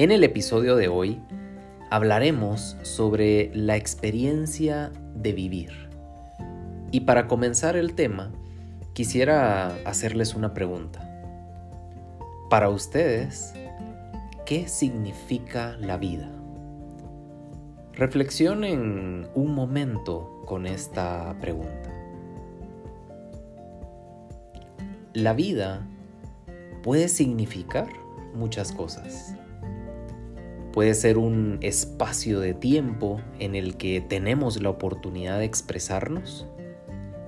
En el episodio de hoy hablaremos sobre la experiencia de vivir. Y para comenzar el tema, quisiera hacerles una pregunta. Para ustedes, ¿qué significa la vida? Reflexionen un momento con esta pregunta. La vida puede significar muchas cosas. Puede ser un espacio de tiempo en el que tenemos la oportunidad de expresarnos,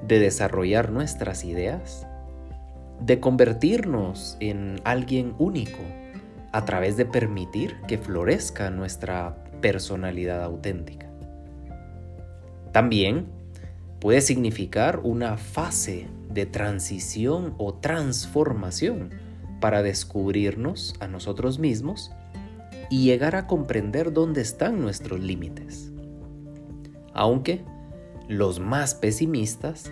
de desarrollar nuestras ideas, de convertirnos en alguien único a través de permitir que florezca nuestra personalidad auténtica. También puede significar una fase de transición o transformación para descubrirnos a nosotros mismos y llegar a comprender dónde están nuestros límites. Aunque los más pesimistas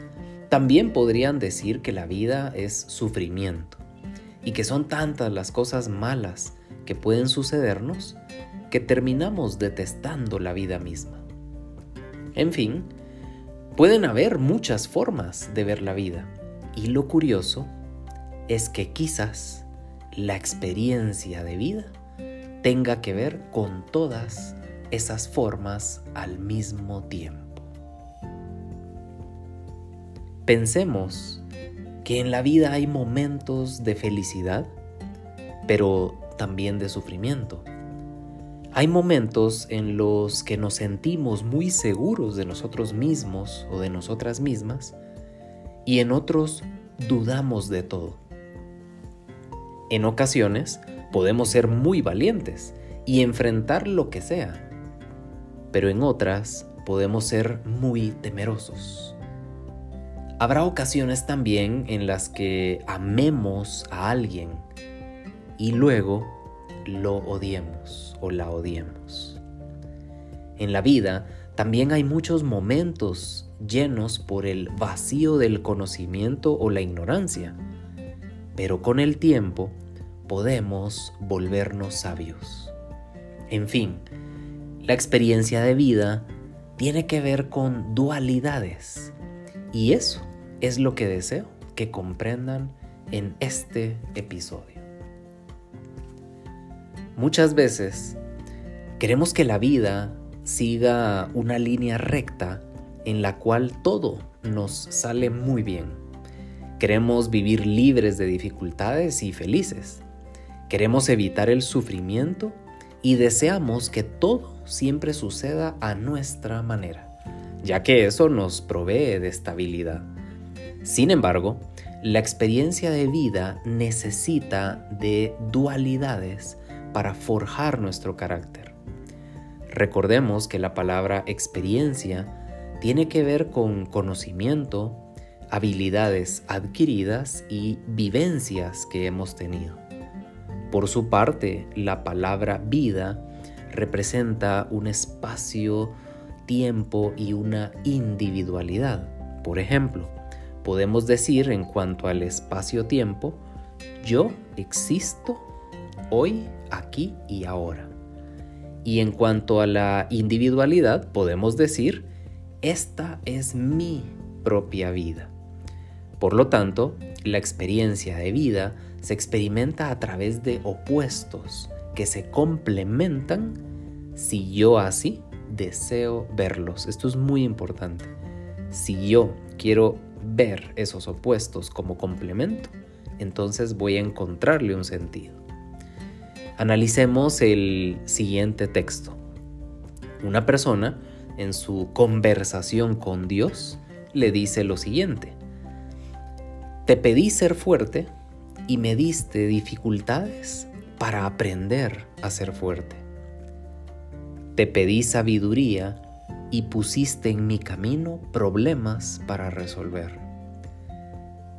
también podrían decir que la vida es sufrimiento y que son tantas las cosas malas que pueden sucedernos que terminamos detestando la vida misma. En fin, pueden haber muchas formas de ver la vida y lo curioso es que quizás la experiencia de vida tenga que ver con todas esas formas al mismo tiempo. Pensemos que en la vida hay momentos de felicidad, pero también de sufrimiento. Hay momentos en los que nos sentimos muy seguros de nosotros mismos o de nosotras mismas y en otros dudamos de todo. En ocasiones podemos ser muy valientes y enfrentar lo que sea, pero en otras podemos ser muy temerosos. Habrá ocasiones también en las que amemos a alguien y luego lo odiemos o la odiemos. En la vida también hay muchos momentos llenos por el vacío del conocimiento o la ignorancia, pero con el tiempo podemos volvernos sabios. En fin, la experiencia de vida tiene que ver con dualidades y eso es lo que deseo que comprendan en este episodio. Muchas veces queremos que la vida siga una línea recta en la cual todo nos sale muy bien. Queremos vivir libres de dificultades y felices. Queremos evitar el sufrimiento y deseamos que todo siempre suceda a nuestra manera, ya que eso nos provee de estabilidad. Sin embargo, la experiencia de vida necesita de dualidades para forjar nuestro carácter. Recordemos que la palabra experiencia tiene que ver con conocimiento, habilidades adquiridas y vivencias que hemos tenido. Por su parte, la palabra vida representa un espacio, tiempo y una individualidad. Por ejemplo, podemos decir en cuanto al espacio-tiempo, yo existo hoy, aquí y ahora. Y en cuanto a la individualidad, podemos decir, esta es mi propia vida. Por lo tanto, la experiencia de vida se experimenta a través de opuestos que se complementan si yo así deseo verlos. Esto es muy importante. Si yo quiero ver esos opuestos como complemento, entonces voy a encontrarle un sentido. Analicemos el siguiente texto. Una persona en su conversación con Dios le dice lo siguiente. Te pedí ser fuerte y me diste dificultades para aprender a ser fuerte. Te pedí sabiduría y pusiste en mi camino problemas para resolver.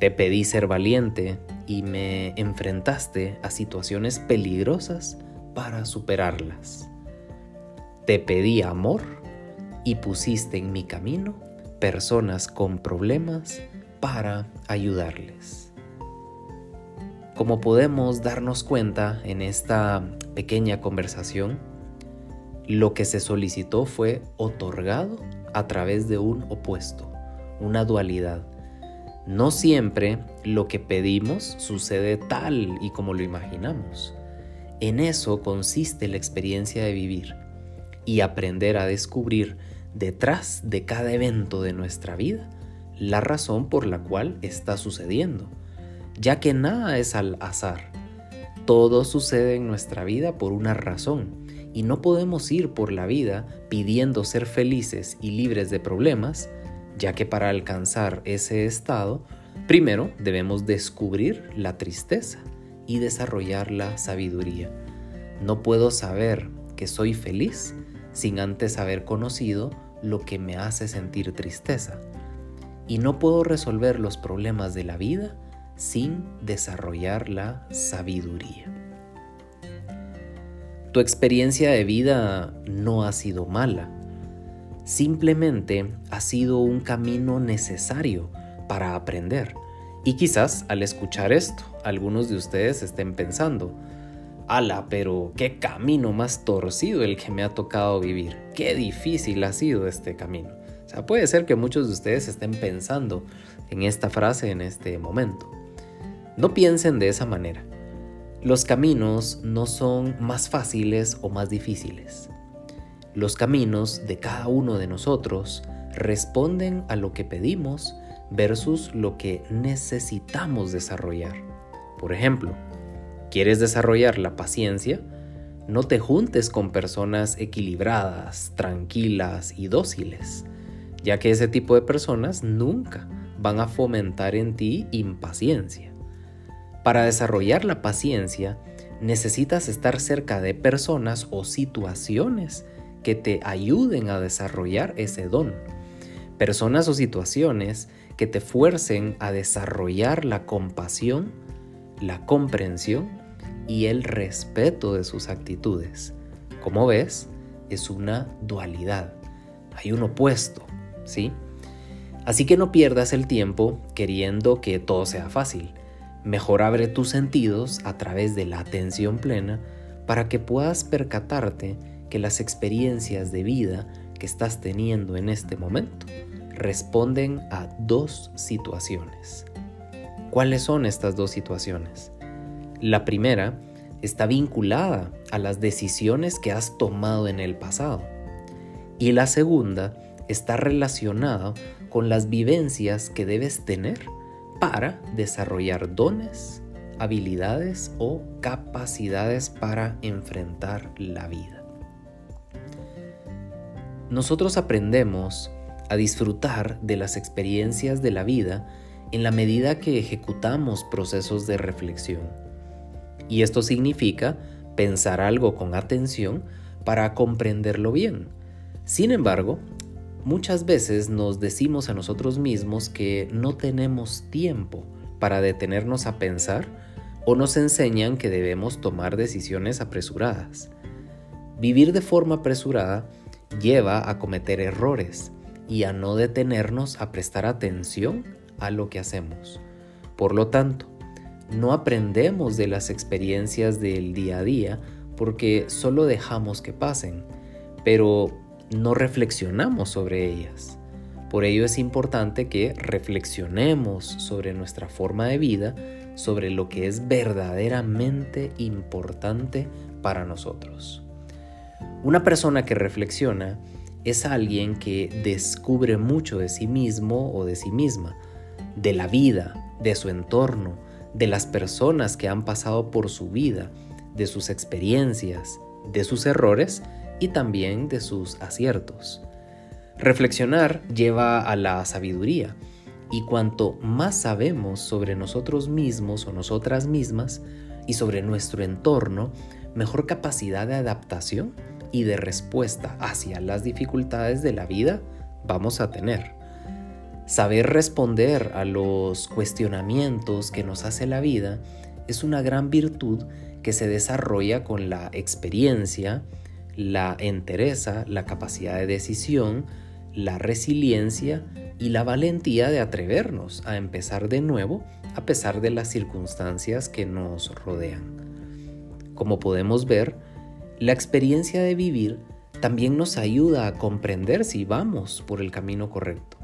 Te pedí ser valiente y me enfrentaste a situaciones peligrosas para superarlas. Te pedí amor y pusiste en mi camino personas con problemas para ayudarles. Como podemos darnos cuenta en esta pequeña conversación, lo que se solicitó fue otorgado a través de un opuesto, una dualidad. No siempre lo que pedimos sucede tal y como lo imaginamos. En eso consiste la experiencia de vivir y aprender a descubrir detrás de cada evento de nuestra vida la razón por la cual está sucediendo, ya que nada es al azar. Todo sucede en nuestra vida por una razón y no podemos ir por la vida pidiendo ser felices y libres de problemas, ya que para alcanzar ese estado, primero debemos descubrir la tristeza y desarrollar la sabiduría. No puedo saber que soy feliz sin antes haber conocido lo que me hace sentir tristeza. Y no puedo resolver los problemas de la vida sin desarrollar la sabiduría. Tu experiencia de vida no ha sido mala, simplemente ha sido un camino necesario para aprender. Y quizás al escuchar esto, algunos de ustedes estén pensando, ala, pero qué camino más torcido el que me ha tocado vivir, qué difícil ha sido este camino. O sea, puede ser que muchos de ustedes estén pensando en esta frase en este momento. No piensen de esa manera. Los caminos no son más fáciles o más difíciles. Los caminos de cada uno de nosotros responden a lo que pedimos versus lo que necesitamos desarrollar. Por ejemplo, ¿quieres desarrollar la paciencia? No te juntes con personas equilibradas, tranquilas y dóciles, ya que ese tipo de personas nunca van a fomentar en ti impaciencia. Para desarrollar la paciencia, necesitas estar cerca de personas o situaciones que te ayuden a desarrollar ese don. Personas o situaciones que te fuercen a desarrollar la compasión, la comprensión y el respeto de sus actitudes. Como ves, es una dualidad. Hay un opuesto, ¿sí? Así que no pierdas el tiempo queriendo que todo sea fácil. Mejor abre tus sentidos a través de la atención plena para que puedas percatarte que las experiencias de vida que estás teniendo en este momento responden a dos situaciones. ¿Cuáles son estas dos situaciones? La primera está vinculada a las decisiones que has tomado en el pasado y la segunda está relacionada con las vivencias que debes tener para desarrollar dones, habilidades o capacidades para enfrentar la vida. Nosotros aprendemos a disfrutar de las experiencias de la vida en la medida que ejecutamos procesos de reflexión. Y esto significa pensar algo con atención para comprenderlo bien. Sin embargo, Muchas veces nos decimos a nosotros mismos que no tenemos tiempo para detenernos a pensar o nos enseñan que debemos tomar decisiones apresuradas. Vivir de forma apresurada lleva a cometer errores y a no detenernos a prestar atención a lo que hacemos. Por lo tanto, no aprendemos de las experiencias del día a día porque solo dejamos que pasen, pero no reflexionamos sobre ellas. Por ello es importante que reflexionemos sobre nuestra forma de vida, sobre lo que es verdaderamente importante para nosotros. Una persona que reflexiona es alguien que descubre mucho de sí mismo o de sí misma, de la vida, de su entorno, de las personas que han pasado por su vida, de sus experiencias, de sus errores y también de sus aciertos. Reflexionar lleva a la sabiduría y cuanto más sabemos sobre nosotros mismos o nosotras mismas, y sobre nuestro entorno, mejor capacidad de adaptación y de respuesta hacia las dificultades de la vida vamos a tener. Saber responder a los cuestionamientos que nos hace la vida es una gran virtud que se desarrolla con la experiencia, la entereza, la capacidad de decisión, la resiliencia y la valentía de atrevernos a empezar de nuevo a pesar de las circunstancias que nos rodean. Como podemos ver, la experiencia de vivir también nos ayuda a comprender si vamos por el camino correcto.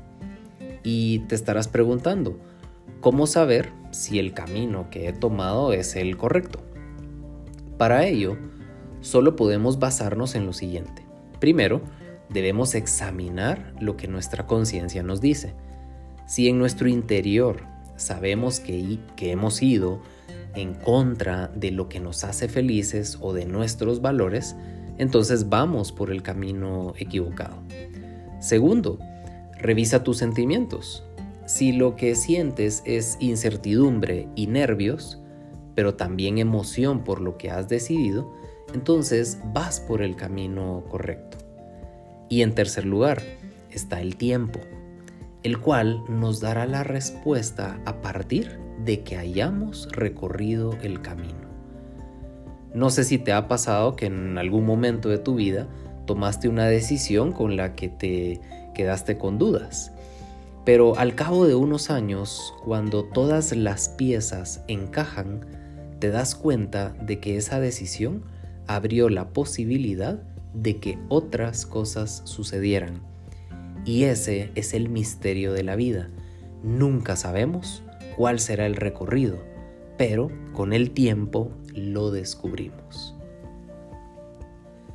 Y te estarás preguntando, ¿cómo saber si el camino que he tomado es el correcto? Para ello, solo podemos basarnos en lo siguiente. Primero, debemos examinar lo que nuestra conciencia nos dice. Si en nuestro interior sabemos que, que hemos ido en contra de lo que nos hace felices o de nuestros valores, entonces vamos por el camino equivocado. Segundo, revisa tus sentimientos. Si lo que sientes es incertidumbre y nervios, pero también emoción por lo que has decidido, entonces vas por el camino correcto. Y en tercer lugar, está el tiempo, el cual nos dará la respuesta a partir de que hayamos recorrido el camino. No sé si te ha pasado que en algún momento de tu vida tomaste una decisión con la que te quedaste con dudas. Pero al cabo de unos años, cuando todas las piezas encajan, te das cuenta de que esa decisión abrió la posibilidad de que otras cosas sucedieran. Y ese es el misterio de la vida. Nunca sabemos cuál será el recorrido, pero con el tiempo lo descubrimos.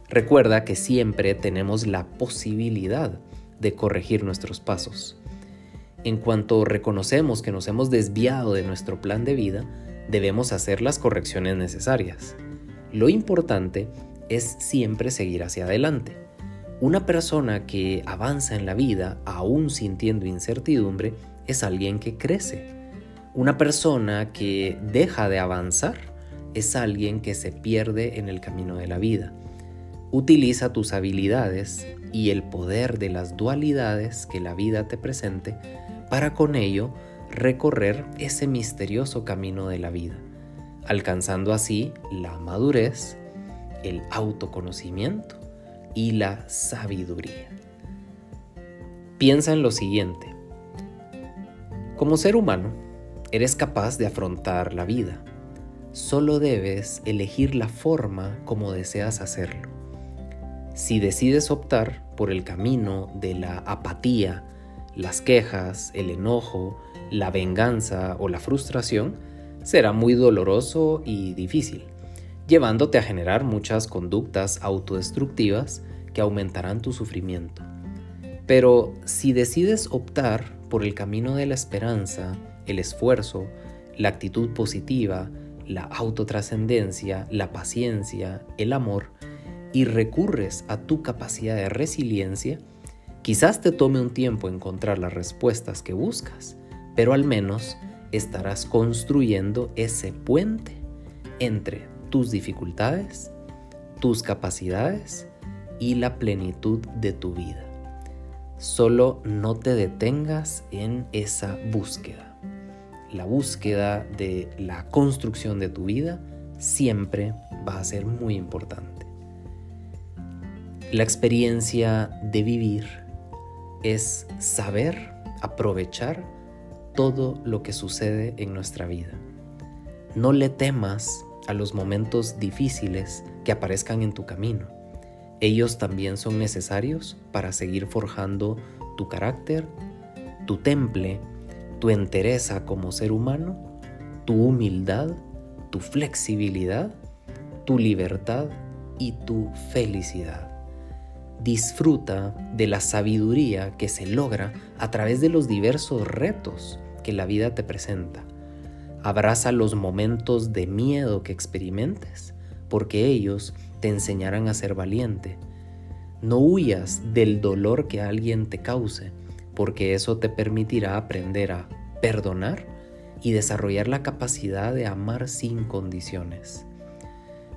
Recuerda que siempre tenemos la posibilidad de corregir nuestros pasos. En cuanto reconocemos que nos hemos desviado de nuestro plan de vida, debemos hacer las correcciones necesarias. Lo importante es siempre seguir hacia adelante. Una persona que avanza en la vida aún sintiendo incertidumbre es alguien que crece. Una persona que deja de avanzar es alguien que se pierde en el camino de la vida. Utiliza tus habilidades y el poder de las dualidades que la vida te presente para con ello recorrer ese misterioso camino de la vida, alcanzando así la madurez, el autoconocimiento y la sabiduría. Piensa en lo siguiente. Como ser humano, eres capaz de afrontar la vida. Solo debes elegir la forma como deseas hacerlo. Si decides optar por el camino de la apatía, las quejas, el enojo, la venganza o la frustración, será muy doloroso y difícil, llevándote a generar muchas conductas autodestructivas que aumentarán tu sufrimiento. Pero si decides optar por el camino de la esperanza, el esfuerzo, la actitud positiva, la autotrascendencia, la paciencia, el amor, y recurres a tu capacidad de resiliencia, quizás te tome un tiempo encontrar las respuestas que buscas, pero al menos estarás construyendo ese puente entre tus dificultades, tus capacidades y la plenitud de tu vida. Solo no te detengas en esa búsqueda la búsqueda de la construcción de tu vida siempre va a ser muy importante. La experiencia de vivir es saber aprovechar todo lo que sucede en nuestra vida. No le temas a los momentos difíciles que aparezcan en tu camino. Ellos también son necesarios para seguir forjando tu carácter, tu temple tu entereza como ser humano, tu humildad, tu flexibilidad, tu libertad y tu felicidad. Disfruta de la sabiduría que se logra a través de los diversos retos que la vida te presenta. Abraza los momentos de miedo que experimentes, porque ellos te enseñarán a ser valiente. No huyas del dolor que alguien te cause, porque eso te permitirá aprender a perdonar y desarrollar la capacidad de amar sin condiciones.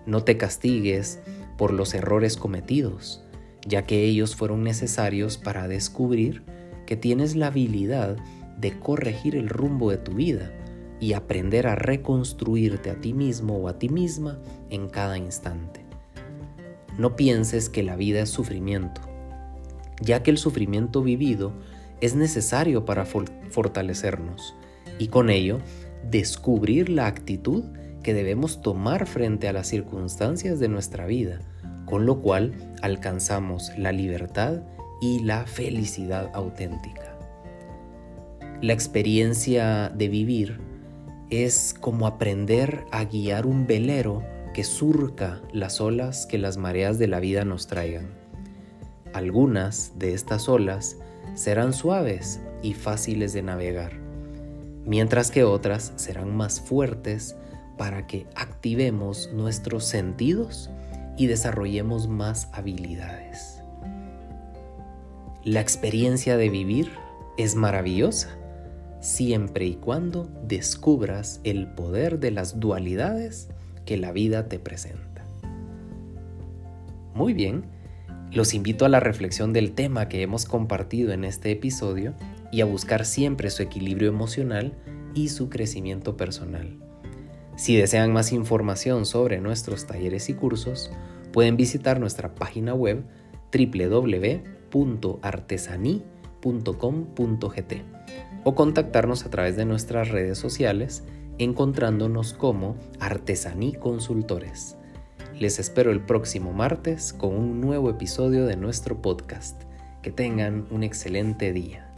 No te castigues por los errores cometidos, ya que ellos fueron necesarios para descubrir que tienes la habilidad de corregir el rumbo de tu vida y aprender a reconstruirte a ti mismo o a ti misma en cada instante. No pienses que la vida es sufrimiento, ya que el sufrimiento vivido es necesario para fortalecernos y con ello descubrir la actitud que debemos tomar frente a las circunstancias de nuestra vida, con lo cual alcanzamos la libertad y la felicidad auténtica. La experiencia de vivir es como aprender a guiar un velero que surca las olas que las mareas de la vida nos traigan. Algunas de estas olas serán suaves y fáciles de navegar, mientras que otras serán más fuertes para que activemos nuestros sentidos y desarrollemos más habilidades. La experiencia de vivir es maravillosa siempre y cuando descubras el poder de las dualidades que la vida te presenta. Muy bien, los invito a la reflexión del tema que hemos compartido en este episodio y a buscar siempre su equilibrio emocional y su crecimiento personal. Si desean más información sobre nuestros talleres y cursos, pueden visitar nuestra página web o contactarnos a través de nuestras redes sociales encontrándonos como Artesaní Consultores. Les espero el próximo martes con un nuevo episodio de nuestro podcast. Que tengan un excelente día.